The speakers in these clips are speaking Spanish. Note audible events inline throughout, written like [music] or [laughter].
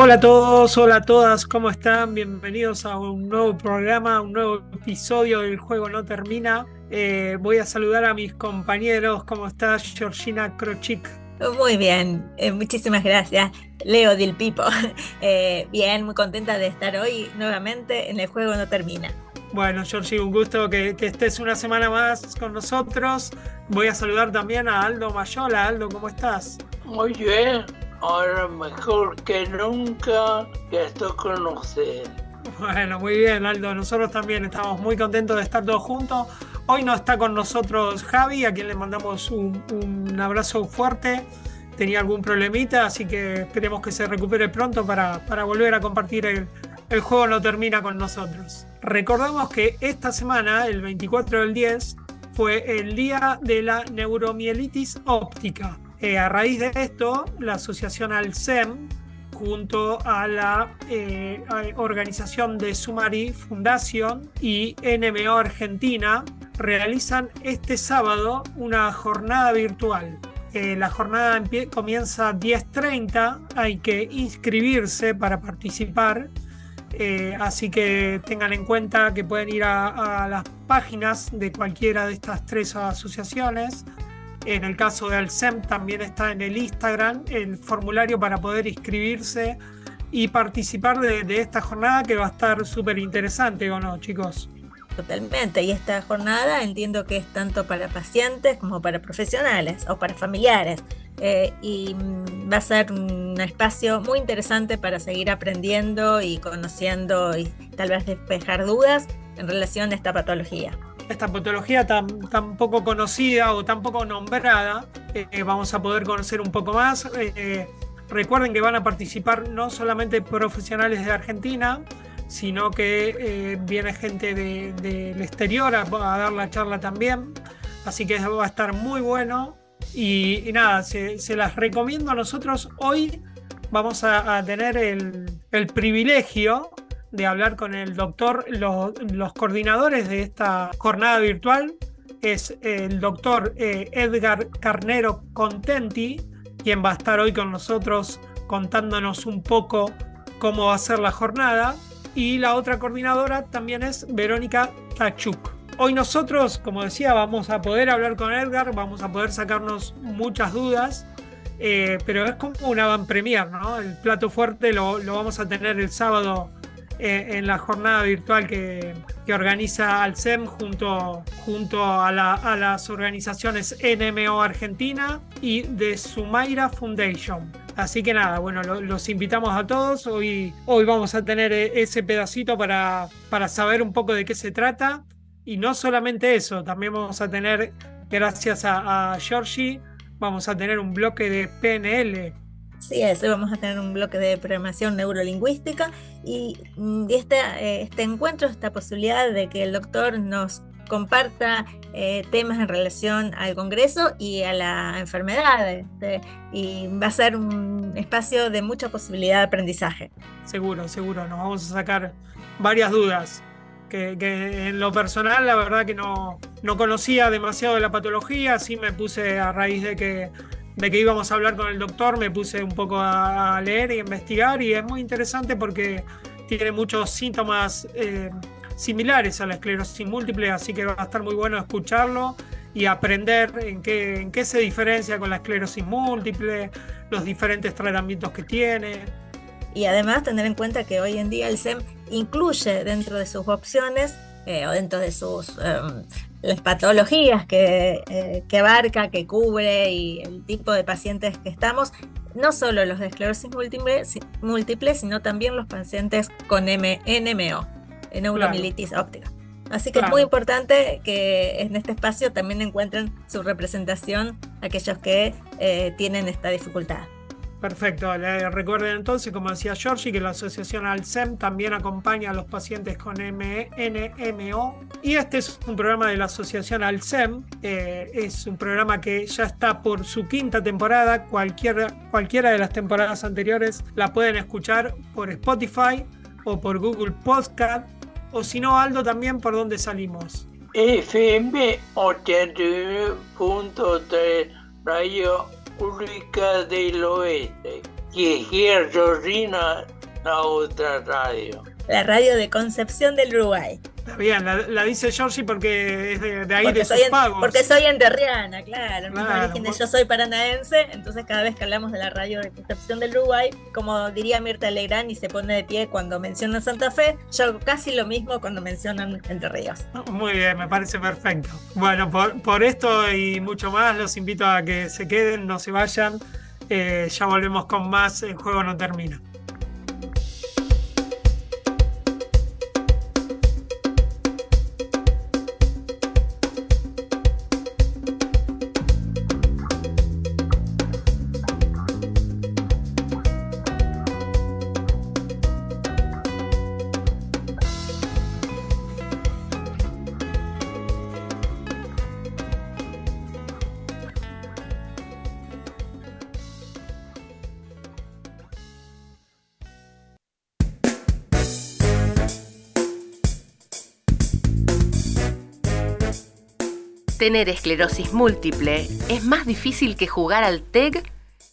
Hola a todos, hola a todas, ¿cómo están? Bienvenidos a un nuevo programa, un nuevo episodio del Juego No Termina. Eh, voy a saludar a mis compañeros, ¿cómo estás, Georgina Krochik? Muy bien, eh, muchísimas gracias, Leo Del Pipo. [laughs] Eh, bien, muy contenta de estar hoy nuevamente en el juego no termina. Bueno, Georgie, un gusto que, que estés una semana más con nosotros. Voy a saludar también a Aldo Mayola. Aldo, ¿cómo estás? Muy bien, ahora mejor que nunca que estoy con ustedes. Bueno, muy bien, Aldo. Nosotros también estamos muy contentos de estar todos juntos. Hoy no está con nosotros Javi, a quien le mandamos un, un abrazo fuerte. Tenía algún problemita, así que esperemos que se recupere pronto para, para volver a compartir el, el juego no termina con nosotros. Recordamos que esta semana, el 24 del 10, fue el día de la neuromielitis óptica. Eh, a raíz de esto, la asociación Alcem, junto a la eh, organización de Sumari Fundación y NMO Argentina, realizan este sábado una jornada virtual. Eh, la jornada comienza a 10.30, hay que inscribirse para participar. Eh, así que tengan en cuenta que pueden ir a, a las páginas de cualquiera de estas tres asociaciones. En el caso de Alcem también está en el Instagram el formulario para poder inscribirse y participar de, de esta jornada que va a estar súper interesante, ¿o no, chicos? Totalmente, y esta jornada entiendo que es tanto para pacientes como para profesionales o para familiares. Eh, y mm, va a ser un espacio muy interesante para seguir aprendiendo y conociendo y tal vez despejar dudas en relación a esta patología. Esta patología tan, tan poco conocida o tan poco nombrada, eh, vamos a poder conocer un poco más. Eh, recuerden que van a participar no solamente profesionales de Argentina, sino que eh, viene gente de- del exterior a, dar la charla también. Así que va a estar muy bueno. Y, nada, se, se las recomiendo a nosotros. Hoy vamos a, a tener el, el privilegio de hablar con el doctor, los, coordinadores de esta jornada virtual es el doctor eh, Edgar Carnero Contenti, quien va a estar hoy con nosotros contándonos un poco cómo va a ser la jornada. Y la otra coordinadora también es Verónica Tachuk. Hoy nosotros, como decía, vamos a poder hablar con Edgar, vamos a poder sacarnos muchas dudas, eh, pero es como una van premier, ¿no? El plato fuerte lo vamos a tener el sábado eh, en la jornada virtual que, organiza Alcem junto, junto a, la- a las organizaciones NMO Argentina y de Sumaira Foundation. Así que nada, bueno, lo- los invitamos a todos. Hoy, hoy vamos a tener eh, ese pedacito para, para saber un poco de qué se trata. Y no solamente eso, también vamos a tener, gracias a, a Georgie, vamos a tener un bloque de PNL Sí, es, hoy vamos a tener un bloque de programación neurolingüística y, mm, y este, eh, este encuentro, esta posibilidad de que el doctor nos comparta eh, temas en relación al Congreso y a la enfermedad. este, y va a ser un espacio de mucha posibilidad de aprendizaje. Seguro, seguro, nos vamos a sacar varias dudas. Que, que en lo personal, la verdad que no, no conocía demasiado de la patología, sí me puse a raíz de que, de que íbamos a hablar con el doctor, me puse un poco a, a leer y investigar y es muy interesante porque tiene muchos síntomas eh, similares a la esclerosis múltiple, así que va a estar muy bueno escucharlo y aprender en qué, en qué se diferencia con la esclerosis múltiple, los diferentes tratamientos que tiene. Y además tener en cuenta que hoy en día el SEM incluye dentro de sus opciones eh, o dentro de sus em, las patologías que, eh, que abarca, que cubre y el tipo de pacientes que estamos, no solo los de esclerosis múltiple, si- múltiple sino también los pacientes con NMO, neuromielitis óptica. Así que es Claro. muy importante que en este espacio también encuentren su representación aquellos que eh, tienen esta dificultad. Perfecto. Le- recuerden entonces, como decía Georgie, que la asociación Alcem también acompaña a los pacientes con M- NMO. Y este es un programa de la asociación Alcem. eh, es un programa que ya está por su quinta temporada. Cualquiera, cualquiera de las temporadas anteriores la pueden escuchar por Spotify o por Google Podcast. O si no, Aldo, también por donde salimos. FM 81.3 Radio Pública del Oeste. Y aquí Georgina, la otra radio. La radio de Concepción del Uruguay. Está bien, la, la dice Georgie porque es de, de ahí Porque de sus en- pagos. porque soy enterriana, claro. Yo soy paranaense, entonces cada vez que hablamos de la radio de Concepción del Uruguay, como diría Mirta Legrand y se pone de pie cuando mencionan Santa Fe, yo hago casi lo mismo cuando mencionan Entre Ríos. Muy bien, me parece perfecto. Bueno, por, por esto y mucho más, los invito a que se queden, no se vayan. Eh, ya volvemos con más. El juego no termina. Tener esclerosis múltiple es más difícil que jugar al TEG,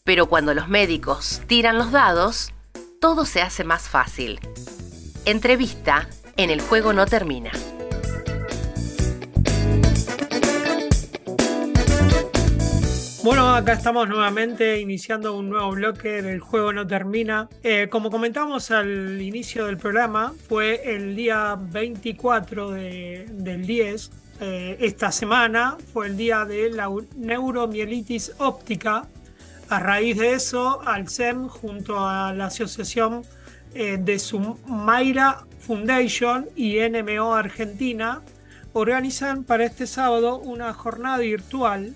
pero cuando los médicos tiran los dados, todo se hace más fácil. Entrevista en El juego no termina. Bueno, acá estamos nuevamente iniciando un nuevo bloque del juego no termina. Eh, como comentamos al inicio del programa, fue el día 24 de- del 10. Eh, esta semana fue el día de la neuromielitis óptica. A raíz de eso, Alcem, junto a la asociación eh, de Sumaira Foundation y NMO Argentina, organizan para este sábado una jornada virtual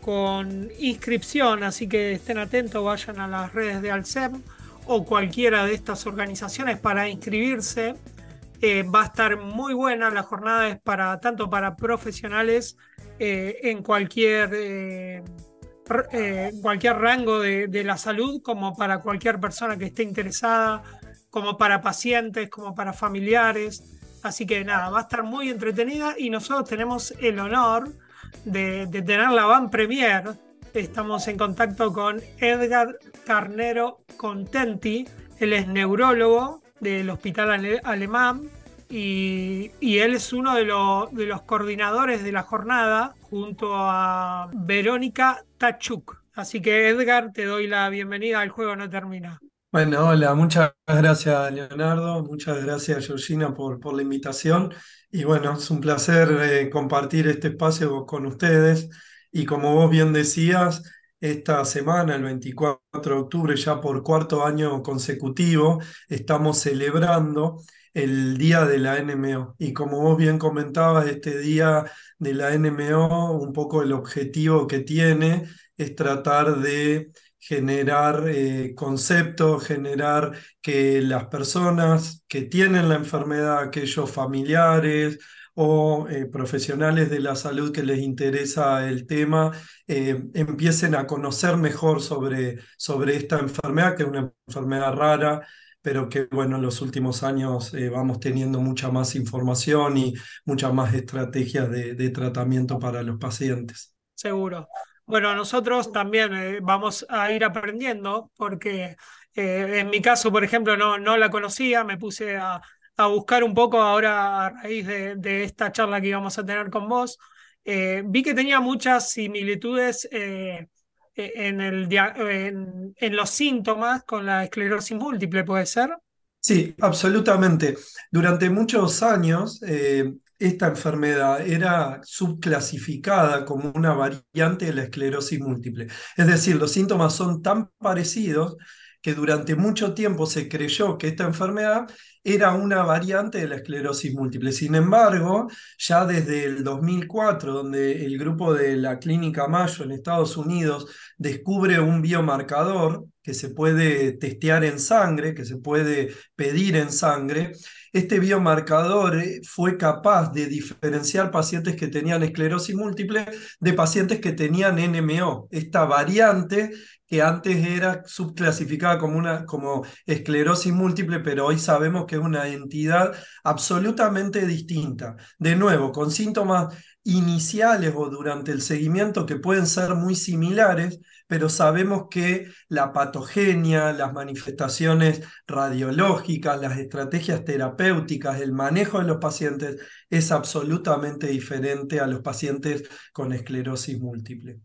con inscripción, así que estén atentos, vayan a las redes de Alcem o cualquiera de estas organizaciones para inscribirse. Eh, va a estar muy buena, la jornada es para tanto para profesionales eh, en cualquier, eh, cualquier rango de, de la salud, como para cualquier persona que esté interesada, como para pacientes, como para familiares. Así que nada, va a estar muy entretenida y nosotros tenemos el honor de, de tener la van premier. Estamos en contacto con Edgar Carnero Contenti. Él es neurólogo del Hospital Ale- Alemán y, él es uno de, los- coordinadores de la jornada junto a Verónica Tachuk. Así que Edgar, te doy la bienvenida al juego no termina. Bueno, hola, muchas gracias Leonardo, muchas gracias Georgina por, por la invitación y bueno, es un placer eh, compartir este espacio con ustedes y como vos bien decías, esta semana, el 24 de octubre, ya por cuarto año consecutivo, estamos celebrando el Día de la NMO y como vos bien comentabas, este Día de la NMO, un poco el objetivo que tiene es tratar de generar eh, conceptos, generar que las personas que tienen la enfermedad, aquellos familiares o eh, profesionales de la salud que les interesa el tema, eh, empiecen a conocer mejor sobre, sobre esta enfermedad, que es una enfermedad rara, pero que bueno, en los últimos años eh, vamos teniendo mucha más información y muchas más estrategias de, tratamiento para los pacientes. Seguro. Bueno, nosotros también vamos a ir aprendiendo porque en mi caso, por ejemplo, no, no la conocía, me puse a, a buscar un poco ahora a raíz de, esta charla que íbamos a tener con vos. Eh, vi que tenía muchas similitudes eh, en, en los síntomas con la esclerosis múltiple, ¿puede ser? Sí, absolutamente. Durante muchos años eh, esta enfermedad era subclasificada como una variante de la esclerosis múltiple. Es decir, los síntomas son tan parecidos que durante mucho tiempo se creyó que esta enfermedad era una variante de la esclerosis múltiple. Sin embargo, ya desde el 2004, donde el grupo de la Clínica Mayo en Estados Unidos descubre un biomarcador que se puede testear en sangre, que se puede pedir en sangre, este biomarcador eh, fue capaz de diferenciar pacientes que tenían esclerosis múltiple de pacientes que tenían NMO, esta variante que antes era subclasificada como, una, como esclerosis múltiple, pero hoy sabemos que es una entidad absolutamente distinta. De nuevo, con síntomas iniciales o durante el seguimiento que pueden ser muy similares, pero sabemos que la patogenia, las manifestaciones radiológicas, las estrategias terapéuticas, el manejo de los pacientes es absolutamente diferente a los pacientes con esclerosis múltiple.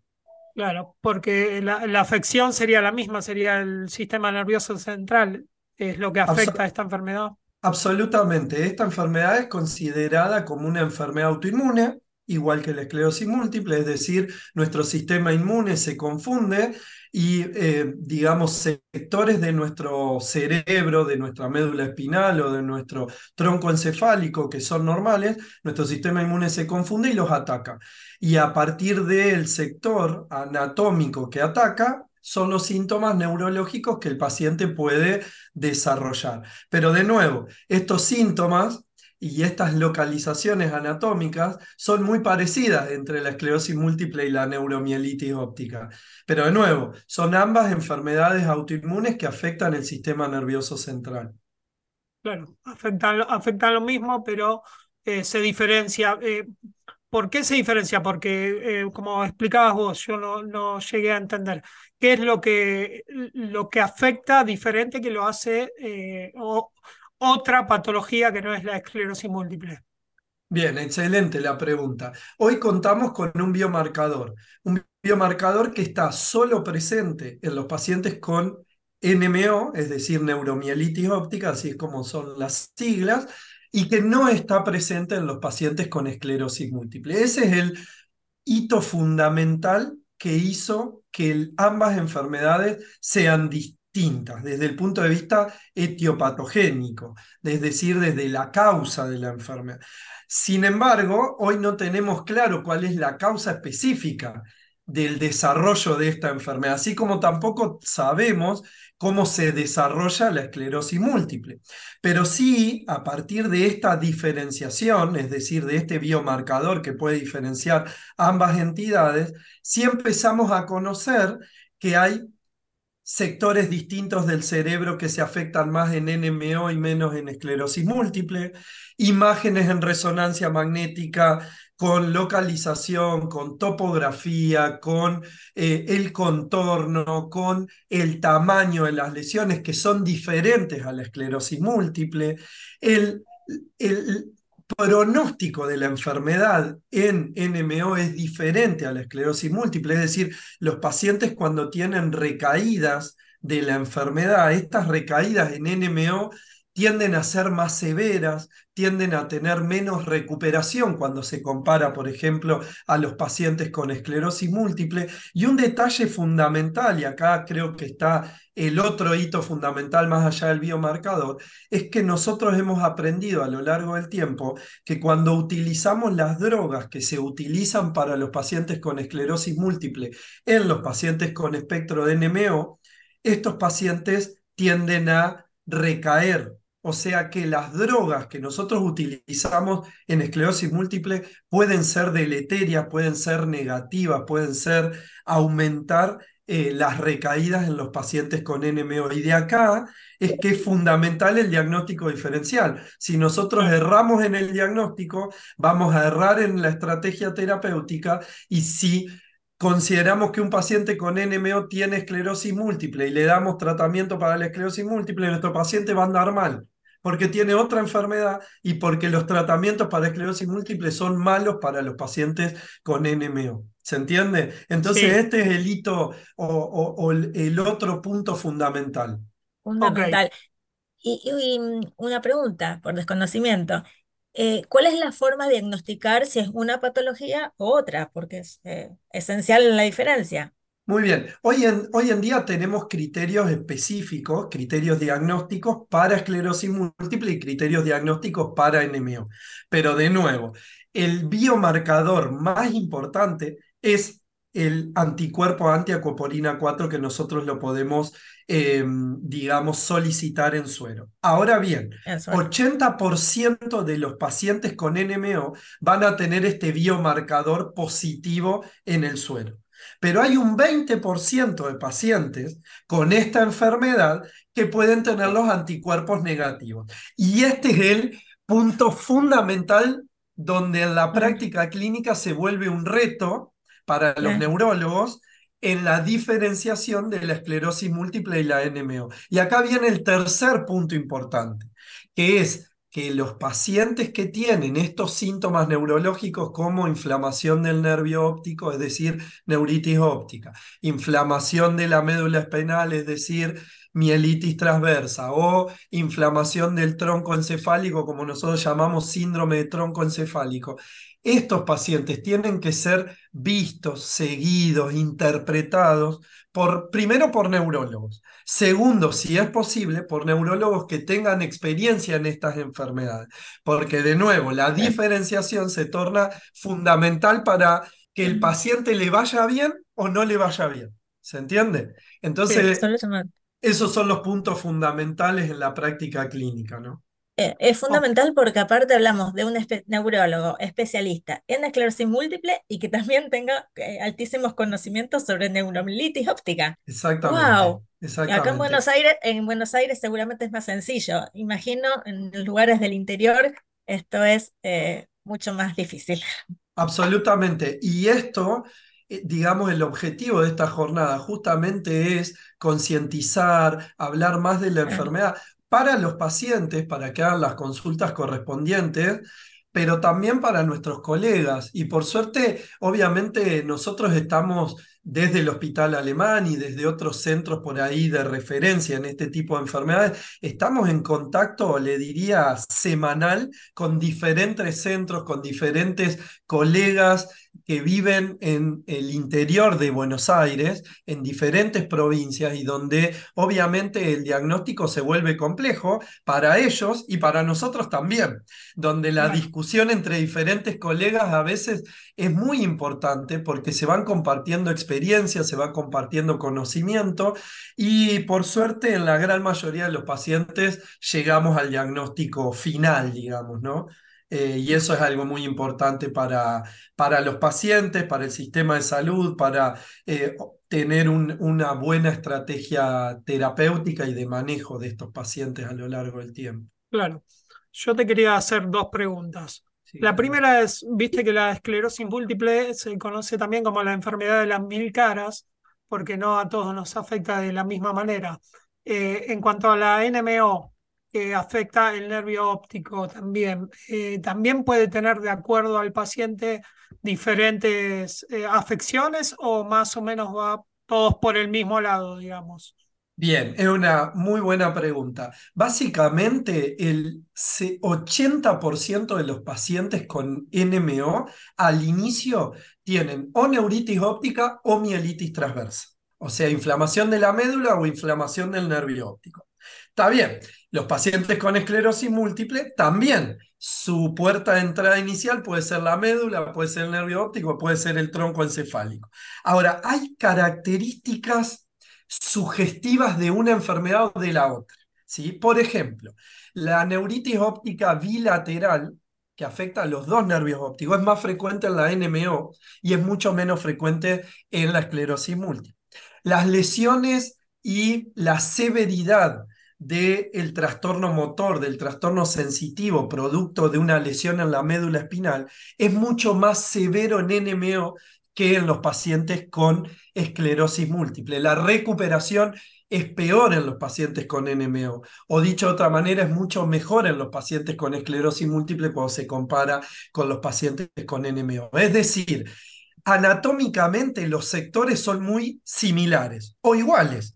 Claro, porque la, la afección sería la misma, sería el sistema nervioso central, es lo que afecta a esta enfermedad. Absolutamente, esta enfermedad es considerada como una enfermedad autoinmune, igual que la esclerosis múltiple, es decir, nuestro sistema inmune se confunde y, eh, digamos, sectores de nuestro cerebro, de nuestra médula espinal o de nuestro tronco encefálico que son normales, nuestro sistema inmune se confunde y los ataca. Y a partir del sector anatómico que ataca, son los síntomas neurológicos que el paciente puede desarrollar. Pero de nuevo, estos síntomas y estas localizaciones anatómicas son muy parecidas entre la esclerosis múltiple y la neuromielitis óptica. Pero de nuevo, son ambas enfermedades autoinmunes que afectan el sistema nervioso central. Claro, afectan, afectan lo mismo, pero eh, se diferencia. Eh, ¿Por qué se diferencia? Porque, eh, como explicabas vos, yo no, no, llegué a entender. ¿Qué es lo que, lo que afecta diferente que lo hace otra patología que no es la esclerosis múltiple? Bien, excelente la pregunta. Hoy contamos con un biomarcador, un biomarcador que está solo presente en los pacientes con NMO, es decir, neuromielitis óptica, así es como son las siglas, y que no está presente en los pacientes con esclerosis múltiple. Ese es el hito fundamental que hizo que ambas enfermedades sean distintas desde el punto de vista etiopatogénico, es decir, desde la causa de la enfermedad. Sin embargo, hoy no tenemos claro cuál es la causa específica del desarrollo de esta enfermedad, así como tampoco sabemos cómo se desarrolla la esclerosis múltiple. Pero sí, a partir de esta diferenciación, es decir, de este biomarcador que puede diferenciar ambas entidades, sí empezamos a conocer que hay sectores distintos del cerebro que se afectan más en NMO y menos en esclerosis múltiple, imágenes en resonancia magnética con localización, con topografía, con eh, el contorno, con el tamaño de las lesiones que son diferentes a la esclerosis múltiple, el, el, pronóstico de la enfermedad en NMO es diferente a la esclerosis múltiple, es decir, los pacientes cuando tienen recaídas de la enfermedad, estas recaídas en NMO tienden a ser más severas, tienden a tener menos recuperación cuando se compara, por ejemplo, a los pacientes con esclerosis múltiple. Y un detalle fundamental, y acá creo que está el otro hito fundamental más allá del biomarcador, es que nosotros hemos aprendido a lo largo del tiempo que cuando utilizamos las drogas que se utilizan para los pacientes con esclerosis múltiple en los pacientes con espectro de NMO, estos pacientes tienden a recaer o sea que las drogas que nosotros utilizamos en esclerosis múltiple pueden ser deleterias, pueden ser negativas, pueden ser aumentar eh, las recaídas en los pacientes con NMO. Y de acá es que es fundamental el diagnóstico diferencial. Si nosotros erramos en el diagnóstico, vamos a errar en la estrategia terapéutica y si consideramos que un paciente con NMO tiene esclerosis múltiple y le damos tratamiento para la esclerosis múltiple, nuestro paciente va a andar mal porque tiene otra enfermedad y porque los tratamientos para esclerosis múltiple son malos para los pacientes con NMO. ¿Se entiende? Entonces este es el hito o, el, otro punto fundamental. Fundamental. Y, y, una pregunta por desconocimiento. Eh, ¿cuál es la forma de diagnosticar si es una patología o otra? Porque es eh, esencial la diferencia. Muy bien, hoy en, hoy en día tenemos criterios específicos, criterios diagnósticos para esclerosis múltiple y criterios diagnósticos para NMO. Pero de nuevo, el biomarcador más importante es el anticuerpo antiacoporina 4 que nosotros lo podemos, eh, digamos, solicitar en suero. Ahora bien, En suero. 80% de los pacientes con NMO van a tener este biomarcador positivo en el suero. Pero hay un 20% de pacientes con esta enfermedad que pueden tener los anticuerpos negativos. Y este es el punto fundamental donde en la práctica clínica se vuelve un reto para los neurólogos en la diferenciación de la esclerosis múltiple y la NMO. Y acá viene el tercer punto importante, que es que los pacientes que tienen estos síntomas neurológicos como inflamación del nervio óptico, es decir, neuritis óptica, inflamación de la médula espinal, es decir, mielitis transversa o inflamación del tronco encefálico, como nosotros llamamos síndrome de tronco encefálico. Estos pacientes tienen que ser vistos, seguidos, interpretados, por, primero por neurólogos, segundo, si es posible, por neurólogos que tengan experiencia en estas enfermedades, porque de nuevo, la diferenciación se torna fundamental para que el paciente le vaya bien o no le vaya bien. ¿Se entiende? Entonces, esos son los puntos fundamentales en la práctica clínica, ¿no? Eh, es fundamental porque aparte hablamos de un espe- neurólogo especialista en esclerosis múltiple y que también tenga eh, altísimos conocimientos sobre neuromilitis óptica. Exactamente, ¡Wow! Y acá en exactamente. Buenos Aires, en Buenos Aires seguramente es más sencillo. Imagino en lugares del interior esto es eh, mucho más difícil. Absolutamente. Y esto, digamos, el objetivo de esta jornada justamente es concientizar, hablar más de la enfermedad para los pacientes, para que hagan las consultas correspondientes, pero también para nuestros colegas. Y por suerte, obviamente, nosotros estamos desde el Hospital Alemán y desde otros centros por ahí de referencia en este tipo de enfermedades, estamos en contacto, le diría, semanal con diferentes centros, con diferentes colegas que viven en el interior de Buenos Aires, en diferentes provincias y donde obviamente el diagnóstico se vuelve complejo para ellos y para nosotros también, donde la discusión entre diferentes colegas a veces es muy importante porque se van compartiendo experiencias, se va compartiendo conocimiento y por suerte en la gran mayoría de los pacientes llegamos al diagnóstico final, digamos, ¿no? Eh, y eso es algo muy importante para, para los pacientes, para el sistema de salud, para eh, tener un- una buena estrategia terapéutica y de manejo de estos pacientes a lo largo del tiempo. Claro. Yo te quería hacer dos preguntas. Sí, La claro. primera es, viste que la esclerosis múltiple se conoce también como la enfermedad de las mil caras, porque no a todos nos afecta de la misma manera. Eh, en cuanto a la NMO, que afecta el nervio óptico también, eh, también puede tener de acuerdo al paciente diferentes eh, afecciones o más o menos va todos por el mismo lado, digamos. Bien, es una muy buena pregunta. Básicamente, el se- 80% de los pacientes con NMO al inicio tienen o neuritis óptica o mielitis transversa, o sea, inflamación de la médula o inflamación del nervio óptico. Está bien, los pacientes con esclerosis múltiple también. Su puerta de entrada inicial puede ser la médula, puede ser el nervio óptico, puede ser el tronco encefálico. Ahora, hay características sugestivas de una enfermedad o de la otra. ¿sí? Por ejemplo, la neuritis óptica bilateral, que afecta a los dos nervios ópticos, es más frecuente en la NMO y es mucho menos frecuente en la esclerosis múltiple. Las lesiones y la severidad del trastorno motor, del trastorno sensitivo, producto de una lesión en la médula espinal, es mucho más severo en NMO que en los pacientes con esclerosis múltiple. La recuperación es peor en los pacientes con NMO, o dicho de otra manera, es mucho mejor en los pacientes con esclerosis múltiple cuando se compara con los pacientes con NMO. Es decir, anatómicamente los sectores son muy similares o iguales,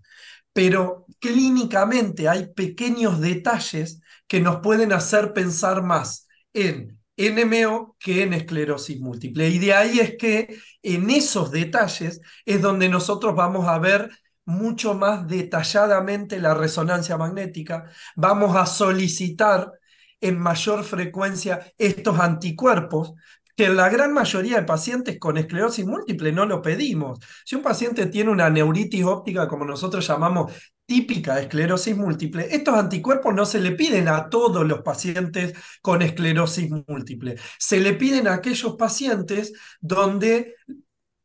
pero clínicamente hay pequeños detalles que nos pueden hacer pensar más en NMO que en esclerosis múltiple. Y de ahí es que en esos detalles es donde nosotros vamos a ver mucho más detalladamente la resonancia magnética, vamos a solicitar en mayor frecuencia estos anticuerpos que en la gran mayoría de pacientes con esclerosis múltiple no lo pedimos. Si un paciente tiene una neuritis óptica, como nosotros llamamos típica de esclerosis múltiple, estos anticuerpos no se le piden a todos los pacientes con esclerosis múltiple, se le piden a aquellos pacientes donde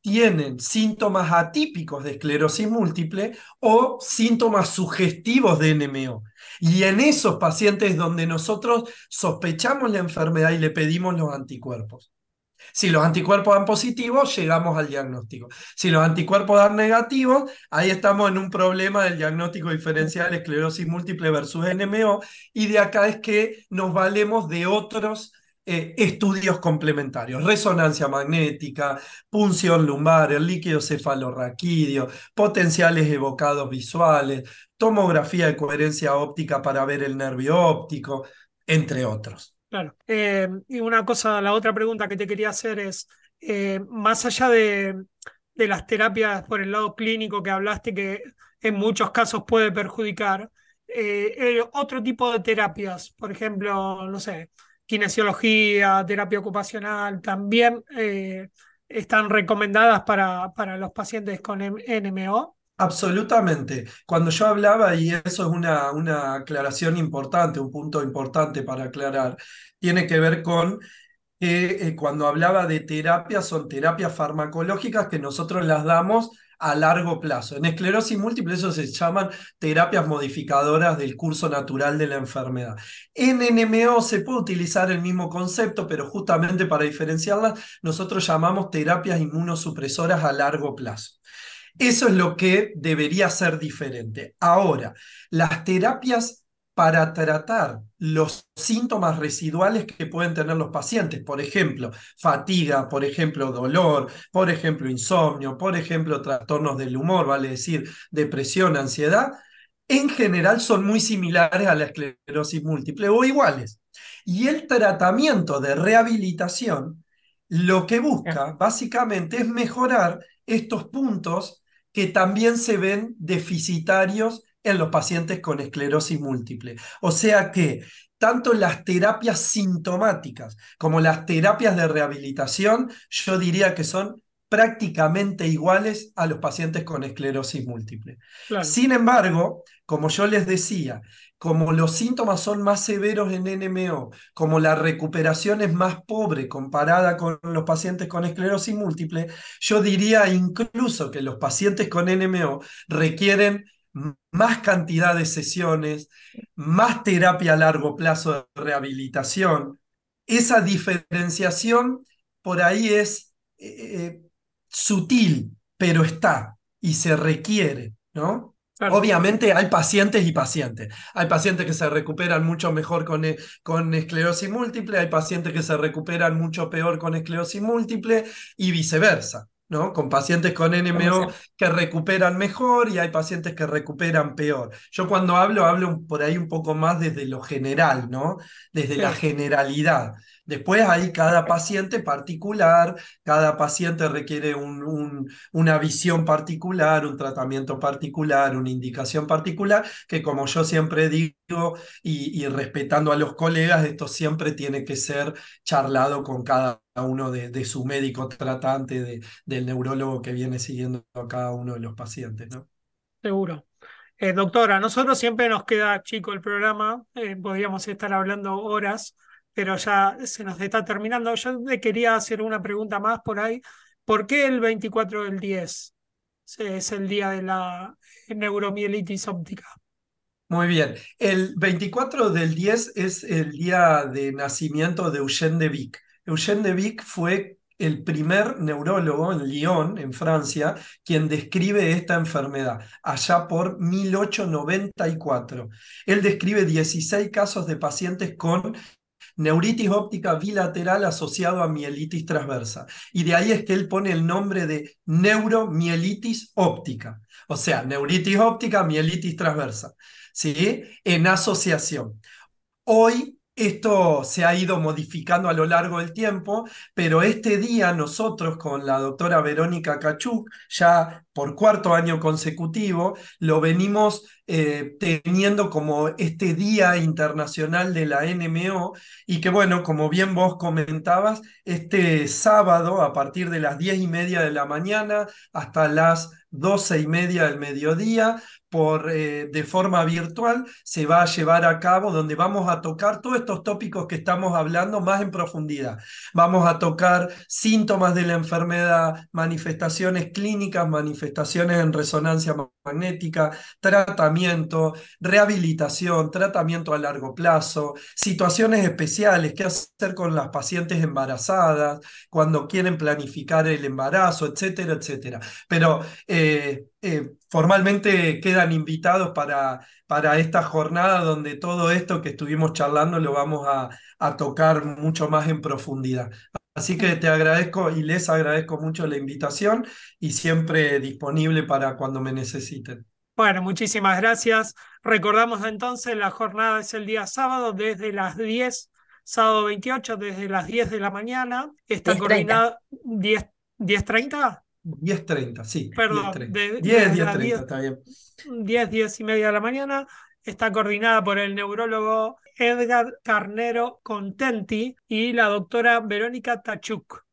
tienen síntomas atípicos de esclerosis múltiple o síntomas sugestivos de NMO. Y en esos pacientes donde nosotros sospechamos la enfermedad y le pedimos los anticuerpos. Si los anticuerpos dan positivos, llegamos al diagnóstico. Si los anticuerpos dan negativos, ahí estamos en un problema del diagnóstico diferencial esclerosis múltiple versus NMO, y de acá es que nos valemos de otros eh, estudios complementarios, resonancia magnética, punción lumbar, el líquido cefalorraquídeo, potenciales evocados visuales, tomografía de coherencia óptica para ver el nervio óptico, entre otros. Claro. Eh, y una cosa, la otra pregunta que te quería hacer es, eh, más allá de, de, las terapias por el lado clínico que hablaste, que en muchos casos puede perjudicar, eh, otro tipo de terapias, por ejemplo, no sé, kinesiología, terapia ocupacional, también están recomendadas para, para los pacientes con NMO. Absolutamente. Cuando yo hablaba, y eso es una, una aclaración importante, un punto importante para aclarar, tiene que ver con que eh, cuando hablaba de terapias, son terapias farmacológicas que nosotros las damos a largo plazo. En esclerosis múltiple eso se llaman terapias modificadoras del curso natural de la enfermedad. En NMO se puede utilizar el mismo concepto, pero justamente para diferenciarlas, nosotros llamamos terapias inmunosupresoras a largo plazo. Eso es lo que debería ser diferente. Ahora, las terapias para tratar los síntomas residuales que pueden tener los pacientes, por ejemplo, fatiga, por ejemplo, dolor, por ejemplo, insomnio, por ejemplo, trastornos del humor, vale decir, depresión, ansiedad, en general son muy similares a la esclerosis múltiple o iguales. Y el tratamiento de rehabilitación lo que busca básicamente es mejorar estos puntos que también se ven deficitarios en los pacientes con esclerosis múltiple. O sea que tanto las terapias sintomáticas como las terapias de rehabilitación, yo diría que son prácticamente iguales a los pacientes con esclerosis múltiple. Sin embargo, como yo les decía, como los síntomas son más severos en NMO, como la recuperación es más pobre comparada con los pacientes con esclerosis múltiple, yo diría incluso que los pacientes con NMO requieren más cantidad de sesiones, más terapia a largo plazo de rehabilitación. Esa diferenciación por ahí es eh, eh, sutil, pero está y se requiere, ¿no? Obviamente hay pacientes y pacientes. Hay pacientes que se recuperan mucho mejor con, e, con, esclerosis múltiple, hay pacientes que se recuperan mucho peor con esclerosis múltiple y viceversa, ¿no? Con pacientes con NMO que recuperan mejor y hay pacientes que recuperan peor. Yo cuando hablo, hablo por ahí un poco más desde lo general, ¿no? Desde la generalidad. Después hay cada paciente particular, cada paciente requiere un, una visión particular, un tratamiento particular, una indicación particular, que como yo siempre digo y, respetando a los colegas, esto siempre tiene que ser charlado con cada uno de, su médico tratante, del neurólogo que viene siguiendo a cada uno de los pacientes, ¿no? Seguro. Eh, doctora, nosotros siempre nos queda chico el programa, eh, podríamos estar hablando horas, pero ya se nos está terminando. Yo le quería hacer una pregunta más por ahí. ¿Por qué el 24 del 10 es el día de la neuromielitis óptica? Muy bien. El 24 del 10 es el día de nacimiento de Eugène de Vic. Eugène de Vic fue el primer neurólogo en Lyon, en Francia, quien describe esta enfermedad, allá por 1894. Él describe 16 casos de pacientes con neuritis óptica bilateral asociado a mielitis transversa. Y de ahí es que él pone el nombre de neuromielitis óptica. O sea, neuritis óptica, mielitis transversa. ¿Sí? En asociación. Hoy esto se ha ido modificando a lo largo del tiempo, pero este día nosotros con la doctora Verónica Cachuk, ya por cuarto año consecutivo, lo venimos eh, teniendo como este Día Internacional de la NMO y que bueno, como bien vos comentabas, este sábado a partir de las diez y media de la mañana hasta las doce y media del mediodía por, eh, de forma virtual se va a llevar a cabo, donde vamos a tocar todos estos tópicos que estamos hablando más en profundidad. Vamos a tocar síntomas de la enfermedad, manifestaciones clínicas, manifestaciones en resonancia magnética, tratamiento, rehabilitación, tratamiento a largo plazo, situaciones especiales, qué hacer con las pacientes embarazadas, cuando quieren planificar el embarazo, etcétera, etcétera. Pero eh, eh, formalmente quedan invitados para, para esta jornada donde todo esto que estuvimos charlando lo vamos a, a tocar mucho más en profundidad. Así que te agradezco y les agradezco mucho la invitación y siempre disponible para cuando me necesiten. Bueno, muchísimas gracias. Recordamos entonces, la jornada es el día sábado desde las 10, sábado 28, desde las 10 de la mañana. Está 10:30. coordinada 10, 10.30. 10.30, sí. Perdón, 10.30. de- 10, desde las 10.30, 10, está bien. 10, 10 y media de la mañana. Está coordinada por el neurólogo Edgar Carnero Contenti y la doctora Verónica Tachuk.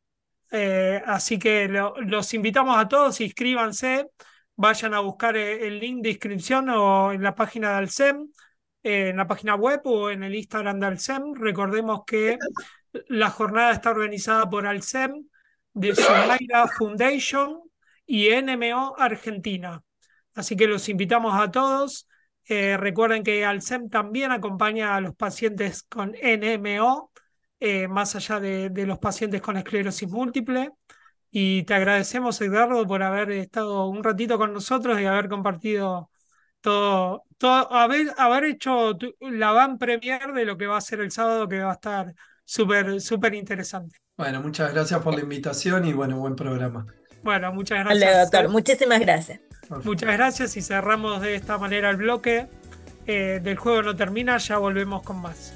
Eh, así que lo- los invitamos a todos, inscríbanse, vayan a buscar eh, el link de inscripción o en la página del SEM, eh, en la página web o en el Instagram del SEM. Recordemos que la jornada está organizada por Alcem, de Sumaira Foundation y NMO Argentina. Así que los invitamos a todos. Eh, recuerden que Alcem también acompaña a los pacientes con NMO, eh, más allá de, de los pacientes con esclerosis múltiple. Y te agradecemos, Edgardo, por haber estado un ratito con nosotros y haber compartido todo, todo haber, haber hecho tu- la van premier de lo que va a ser el sábado, que va a estar súper, súper interesante. Bueno, muchas gracias por la invitación y bueno, buen programa. Bueno, muchas gracias. doctor, muchísimas gracias. Muchas gracias y cerramos de esta manera el bloque. eh, del juego no termina, ya volvemos con más.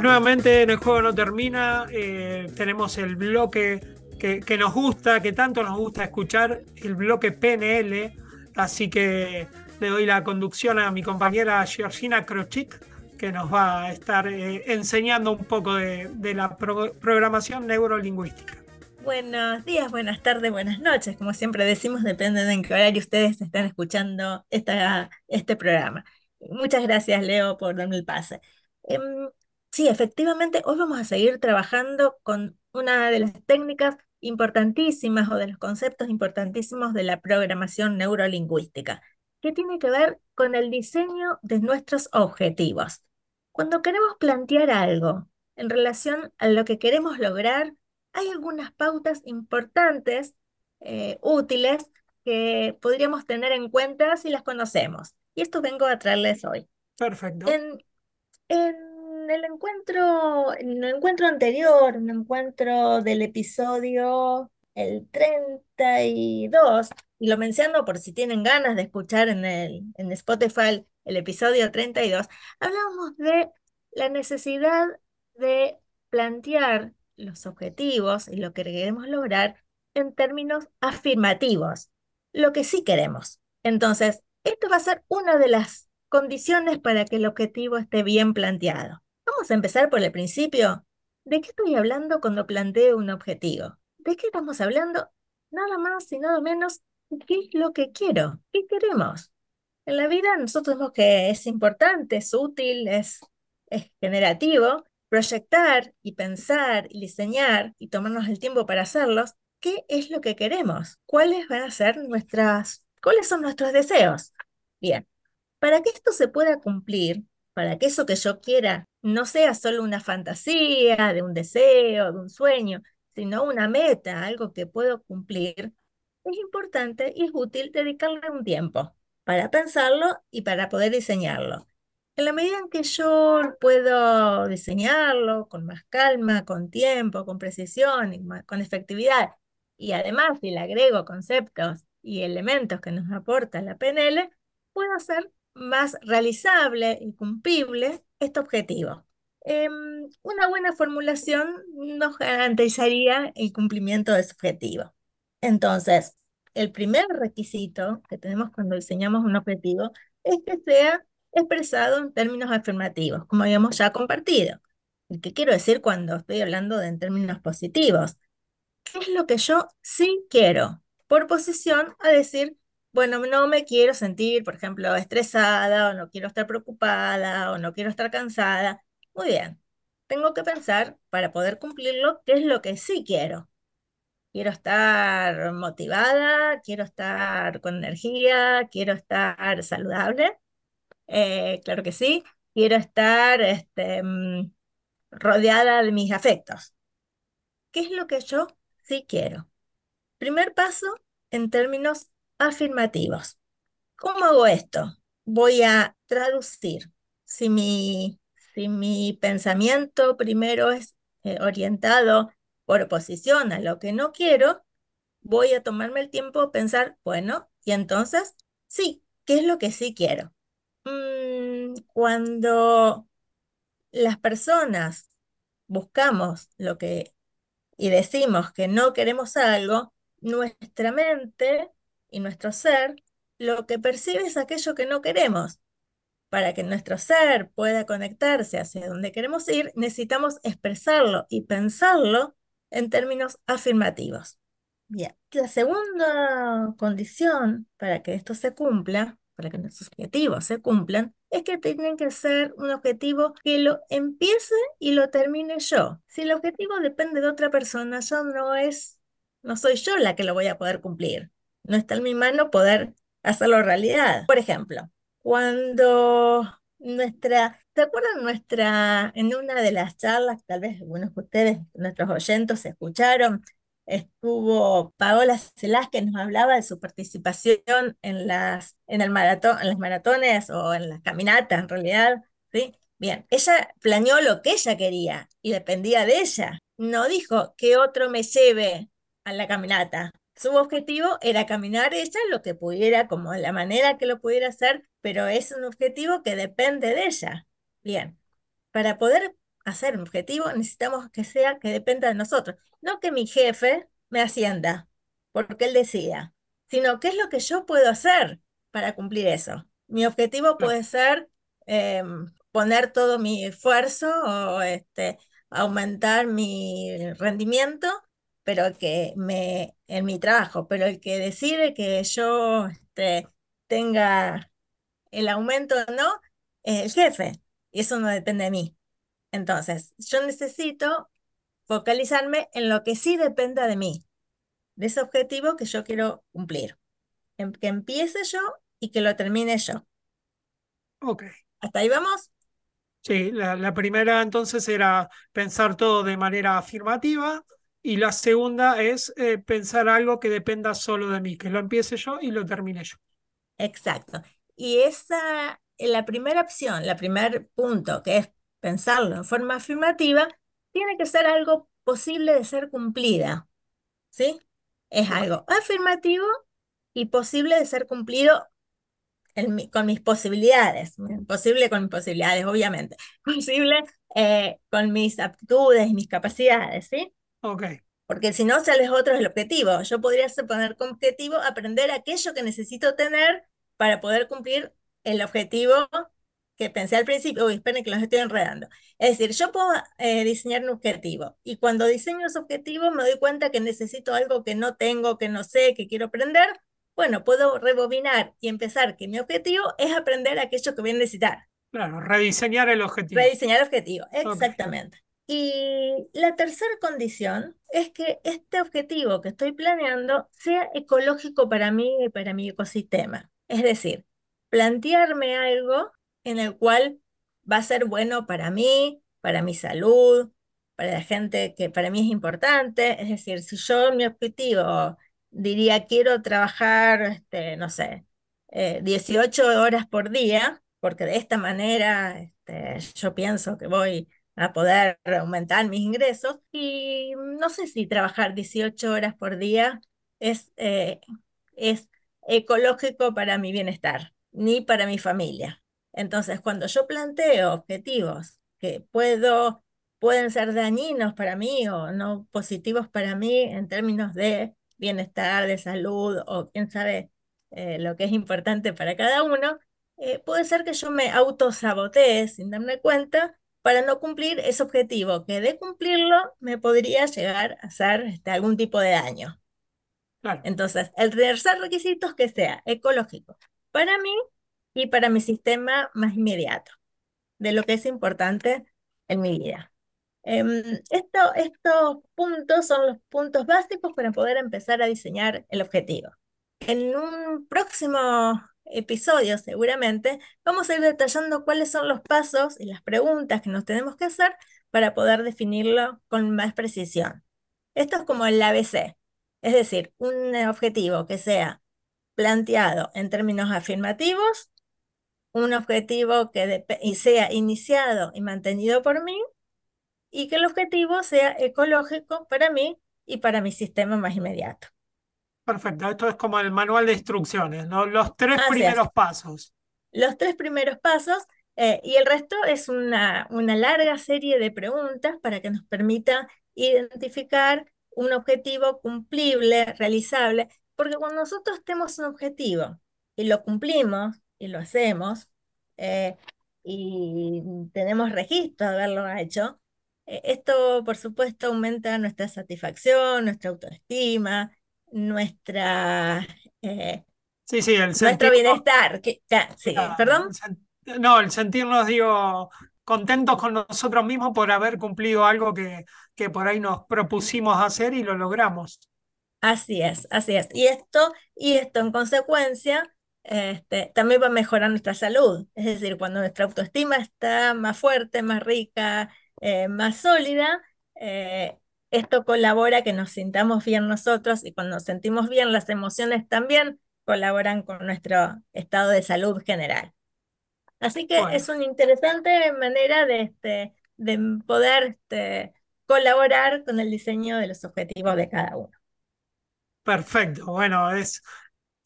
Nuevamente en el juego no termina. eh, tenemos el bloque que, nos gusta, que tanto nos gusta escuchar, el bloque PNL. Así que le doy la conducción a mi compañera Georgina Krochik, que nos va a estar eh, enseñando un poco de, la pro- programación neurolingüística. Buenos días, buenas tardes, buenas noches. Como siempre decimos, depende de en qué horario ustedes están escuchando esta, este programa. Muchas gracias, Leo, por darme el pase. Sí, efectivamente, hoy vamos a seguir trabajando con una de las técnicas importantísimas o de los conceptos importantísimos de la programación neurolingüística, que tiene que ver con el diseño de nuestros objetivos. Cuando queremos plantear algo en relación a lo que queremos lograr, hay algunas pautas importantes, eh, útiles, que podríamos tener en cuenta si las conocemos. Y esto vengo a traerles hoy. Perfecto. En, en el encuentro, en el encuentro anterior, un encuentro del episodio el 32, y lo menciono por si tienen ganas de escuchar en el, en Spotify el episodio 32, hablábamos de la necesidad de plantear los objetivos y lo que queremos lograr en términos afirmativos, lo que sí queremos. Entonces, esto va a ser una de las condiciones para que el objetivo esté bien planteado. Empezar por el principio. ¿De qué estoy hablando cuando planteo un objetivo? ¿De qué estamos hablando? Nada más y nada menos qué es lo que quiero, qué queremos. En la vida nosotros vemos que es importante, es útil, es, es generativo proyectar y pensar y diseñar y tomarnos el tiempo para hacerlos, ¿qué es lo que queremos? ¿Cuáles van a ser nuestras, cuáles son nuestros deseos? Bien, para que esto se pueda cumplir, para que eso que yo quiera no sea solo una fantasía de un deseo, de un sueño, sino una meta, algo que puedo cumplir, es importante y es útil dedicarle un tiempo para pensarlo y para poder diseñarlo. En la medida en que yo puedo diseñarlo con más calma, con tiempo, con precisión, con efectividad, y además si le agrego conceptos y elementos que nos aporta la PNL, puedo hacer más realizable y cumplible este objetivo. Em, una buena formulación nos garantizaría el cumplimiento de ese objetivo. Entonces, el primer requisito que tenemos cuando diseñamos un objetivo es que sea expresado en términos afirmativos, como habíamos ya compartido. ¿Qué quiero decir cuando estoy hablando de en términos positivos? ¿Qué es lo que yo sí quiero? Por posición a decir, bueno, no me quiero sentir, por ejemplo, estresada, o no quiero estar preocupada, o no quiero estar cansada. Muy bien, tengo que pensar para poder cumplirlo qué es lo que sí quiero. Quiero estar motivada, quiero estar con energía, quiero estar saludable. Eh, claro que sí. Quiero estar este, mm, rodeada de mis afectos. ¿Qué es lo que yo sí quiero? Primer paso en términos afirmativos. ¿Cómo hago esto? Voy a traducir. Si mi, si mi pensamiento primero es eh, orientado por oposición a lo que no quiero, voy a tomarme el tiempo de pensar, bueno, y entonces, sí, ¿qué es lo que sí quiero? Mm, cuando las personas buscamos lo que y decimos que no queremos algo, nuestra mente y nuestro ser lo que percibe es aquello que no queremos. Para que nuestro ser pueda conectarse hacia donde queremos ir, necesitamos expresarlo y pensarlo en términos afirmativos. Bien, la segunda condición para que esto se cumpla para que nuestros objetivos se cumplan, es que tienen que ser un objetivo que lo empiece y lo termine yo. Si el objetivo depende de otra persona, yo no es, no soy yo la que lo voy a poder cumplir. No está en mi mano poder hacerlo realidad. Por ejemplo, cuando nuestra, ¿se acuerdan nuestra, en una de las charlas, tal vez algunos de ustedes, nuestros oyentes, escucharon, estuvo Paola Celás que nos hablaba de su participación en las, en el maratón, en las maratones o en las caminatas en realidad, ¿sí? Bien, ella planeó lo que ella quería y dependía de ella. No dijo que otro me lleve a la caminata. Su objetivo era caminar ella lo que pudiera, como la manera que lo pudiera hacer, pero es un objetivo que depende de ella. Bien, para poder hacer un objetivo, necesitamos que sea que dependa de nosotros. No que mi jefe me ascienda, porque él decida, sino qué es lo que yo puedo hacer para cumplir eso. Mi objetivo puede ser em, poner todo mi esfuerzo o este, aumentar mi rendimiento, pero que me, en mi trabajo, pero el que decide que yo este, tenga el aumento o no, es el jefe, y eso no depende de mí. Entonces, yo necesito focalizarme en lo que sí dependa de mí, de ese objetivo que yo quiero cumplir. Que empiece yo y que lo termine yo. Ok. ¿Hasta ahí vamos? Sí, la, primera entonces era pensar todo de manera afirmativa y la segunda es eh, pensar algo que dependa solo de mí, que lo empiece yo y lo termine yo. Exacto. Y esa, la primera opción, el primer punto, que es pensarlo en forma afirmativa, tiene que ser algo posible de ser cumplida. ¿Sí? Es algo afirmativo y posible de ser cumplido con mis posibilidades. Posible con mis posibilidades, obviamente. [laughs] Posible eh, con mis aptitudes y mis capacidades, ¿sí? Ok. Porque si no, sale otro el objetivo. Yo podría poner como objetivo aprender aquello que necesito tener para poder cumplir el objetivo que pensé al principio, uy, esperen que los estoy enredando. Es decir, yo puedo eh, diseñar un objetivo y cuando diseño ese objetivo me doy cuenta que necesito algo que no tengo, que no sé, que quiero aprender, bueno, puedo rebobinar y empezar que mi objetivo es aprender aquello que voy a necesitar. Claro, rediseñar el objetivo. Rediseñar el objetivo, exactamente. Y la tercera condición es que este objetivo que estoy planeando sea ecológico para mí y para mi ecosistema. Es decir, plantearme algo en el cual va a ser bueno para mí, para mi salud, para la gente que para mí es importante. Es decir, si yo mi objetivo diría quiero trabajar, este, no sé, 18 eh, horas por día, porque de esta manera este, yo pienso que voy a poder aumentar mis ingresos y no sé si trabajar 18 horas por día es, eh, es ecológico para mi bienestar, ni para mi familia. Entonces, cuando yo planteo objetivos que puedo, pueden ser dañinos para mí o no positivos para mí en términos de bienestar, de salud o quién sabe eh, lo que es importante para cada uno, eh, puede ser que yo me autosabotee sin darme cuenta para no cumplir ese objetivo, que de cumplirlo me podría llegar a hacer este, algún tipo de daño. Entonces, el tercer requisito es que sea ecológico para mí y para mi sistema más inmediato, de lo que es importante en mi vida. Em, esto, estos puntos son los puntos básicos para poder empezar a diseñar el objetivo. En un próximo episodio, seguramente, vamos a ir detallando cuáles son los pasos y las preguntas que nos tenemos que hacer para poder definirlo con más precisión. Esto es como el ABC, es decir, un objetivo que sea planteado en términos afirmativos, un objetivo que sea iniciado y mantenido por mí y que el objetivo sea ecológico para mí y para mi sistema más inmediato. Perfecto, esto es como el manual de instrucciones, ¿no? Los tres primeros pasos. Los tres primeros pasos eh, y el resto es una, una larga serie de preguntas para que nos permita identificar un objetivo cumplible, realizable, porque cuando nosotros tenemos un objetivo y lo cumplimos y lo hacemos eh, y tenemos registro de haberlo hecho, eh, esto por supuesto aumenta nuestra satisfacción, nuestra autoestima, nuestra eh, sí, sí, el nuestro bienestar. sí, ¿Perdón? no, el sentirnos, digo, contentos con nosotros mismos por haber cumplido algo que, que por ahí nos propusimos hacer y lo logramos. Así es, así es. Y esto, y esto en consecuencia, este, también va a mejorar nuestra salud. Es decir, cuando nuestra autoestima está más fuerte, más rica, eh, más sólida, eh, esto colabora que nos sintamos bien nosotros y cuando nos sentimos bien, las emociones también colaboran con nuestro estado de salud general. Así que es una interesante manera de, este, de poder este, colaborar con el diseño de los objetivos de cada uno. Perfecto, bueno, es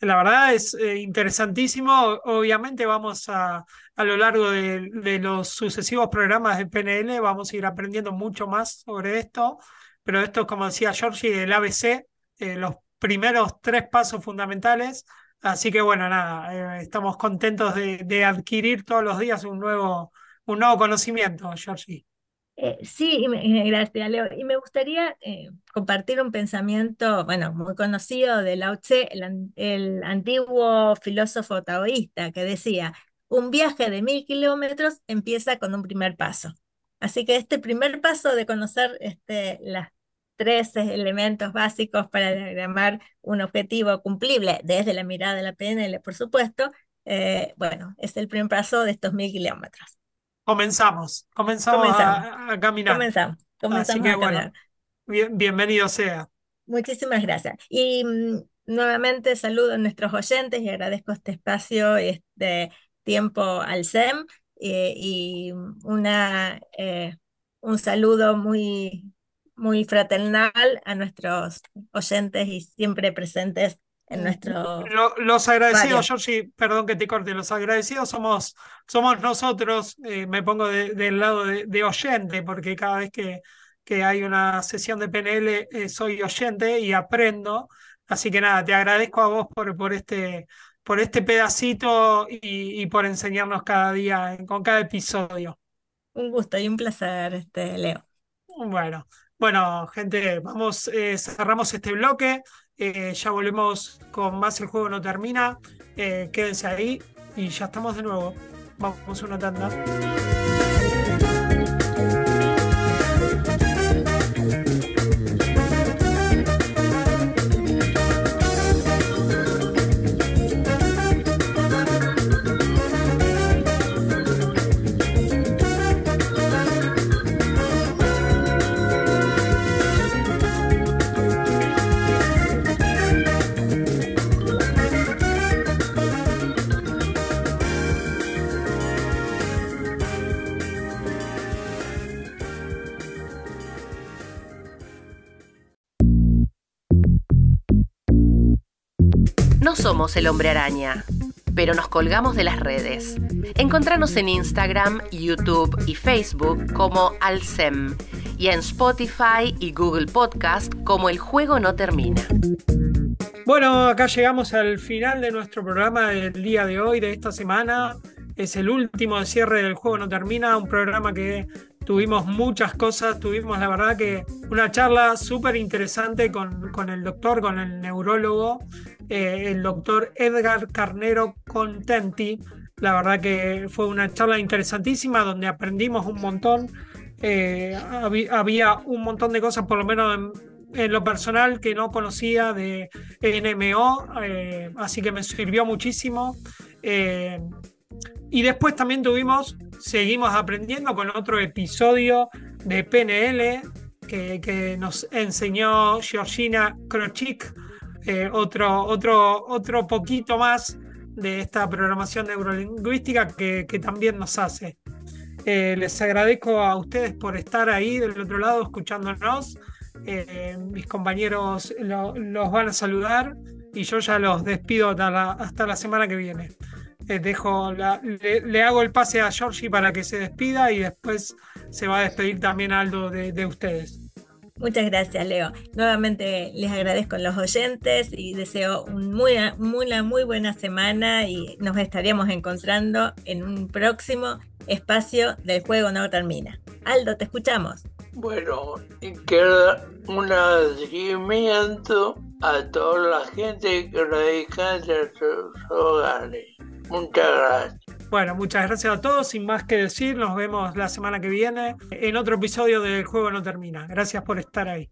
la verdad es eh, interesantísimo. Obviamente vamos a, a lo largo de, de, los sucesivos programas de PNL, vamos a ir aprendiendo mucho más sobre esto pero esto, como decía Georgie, el ABC, eh, los primeros tres pasos fundamentales. Así que bueno, nada, eh, estamos contentos de, adquirir todos los días un nuevo, un nuevo conocimiento, Georgie. Eh, sí, gracias, Leo. Y me gustaría compartir un pensamiento, bueno, muy conocido de Lao Tse, el, el antiguo filósofo taoísta, que decía, un viaje de mil kilómetros empieza con un primer paso. Así que este primer paso de conocer este, las tres elementos básicos para diagramar un objetivo cumplible desde la mirada de la PNL, por supuesto, eh, bueno, es el primer paso de estos mil kilómetros. Comenzamos, comenzamos, A, caminar. Comenzamos, comenzamos a caminar. bienvenido sea. Muchísimas gracias. Y mm, nuevamente saludo a nuestros oyentes y agradezco este espacio y este tiempo al SEM eh, y una, eh, un saludo muy muy fraternal a nuestros oyentes y siempre presentes en nuestro... los agradecidos, Georgie, perdón que te corte, los agradecidos somos, somos nosotros, eh, me pongo del lado de, oyente, porque cada vez que, que hay una sesión de PNL eh, soy oyente y aprendo. Así que nada, te agradezco a vos por, por, este, por este pedacito y, y por enseñarnos cada día, con cada episodio. Un gusto y un placer, este, Leo. Bueno, bueno, gente, vamos, eh, cerramos este bloque. Eh, ya volvemos con más El Juego No Termina. Eh, quédense ahí y ya estamos de nuevo. Vamos a una tanda. El hombre araña, pero nos colgamos de las redes. Encontranos en Instagram, YouTube y Facebook como Alcem y en Spotify y Google Podcast como El Juego No Termina. Bueno, acá llegamos al final de nuestro programa del día de hoy, de esta semana. Es el último cierre del juego no termina, un programa que tuvimos muchas cosas, tuvimos la verdad que una charla súper interesante con, con, el doctor, con el neurólogo, eh, el doctor Edgar Carnero Contenti. La verdad que fue una charla interesantísima donde aprendimos un montón. Eh, había, un montón de cosas, por lo menos en, lo personal que no conocía de NMO, eh, así que me sirvió muchísimo. Y después también tuvimos, seguimos aprendiendo con otro episodio de PNL que, que nos enseñó Georgina Krochik, eh, otro, otro, otro poquito más de esta programación neurolingüística que, que también nos hace. Eh, les agradezco a ustedes por estar ahí del otro lado escuchándonos. Eh, mis compañeros lo, los van a saludar y yo ya los despido hasta la, hasta la semana que viene. Eh, dejo la, le, le, hago el pase a Georgie para que se despida y después se va a despedir también Aldo de, de ustedes. Muchas gracias, Leo. Nuevamente les agradezco a los oyentes y deseo muy, una muy buena semana y nos estaríamos encontrando en un próximo espacio del juego no termina. Aldo, te escuchamos. Bueno, queda un agradecimiento a toda la gente que radica en sus hogares. Muchas gracias. Bueno, muchas gracias a todos. Sin más que decir, nos vemos la semana que viene en otro episodio del Juego No Termina. Gracias por estar ahí.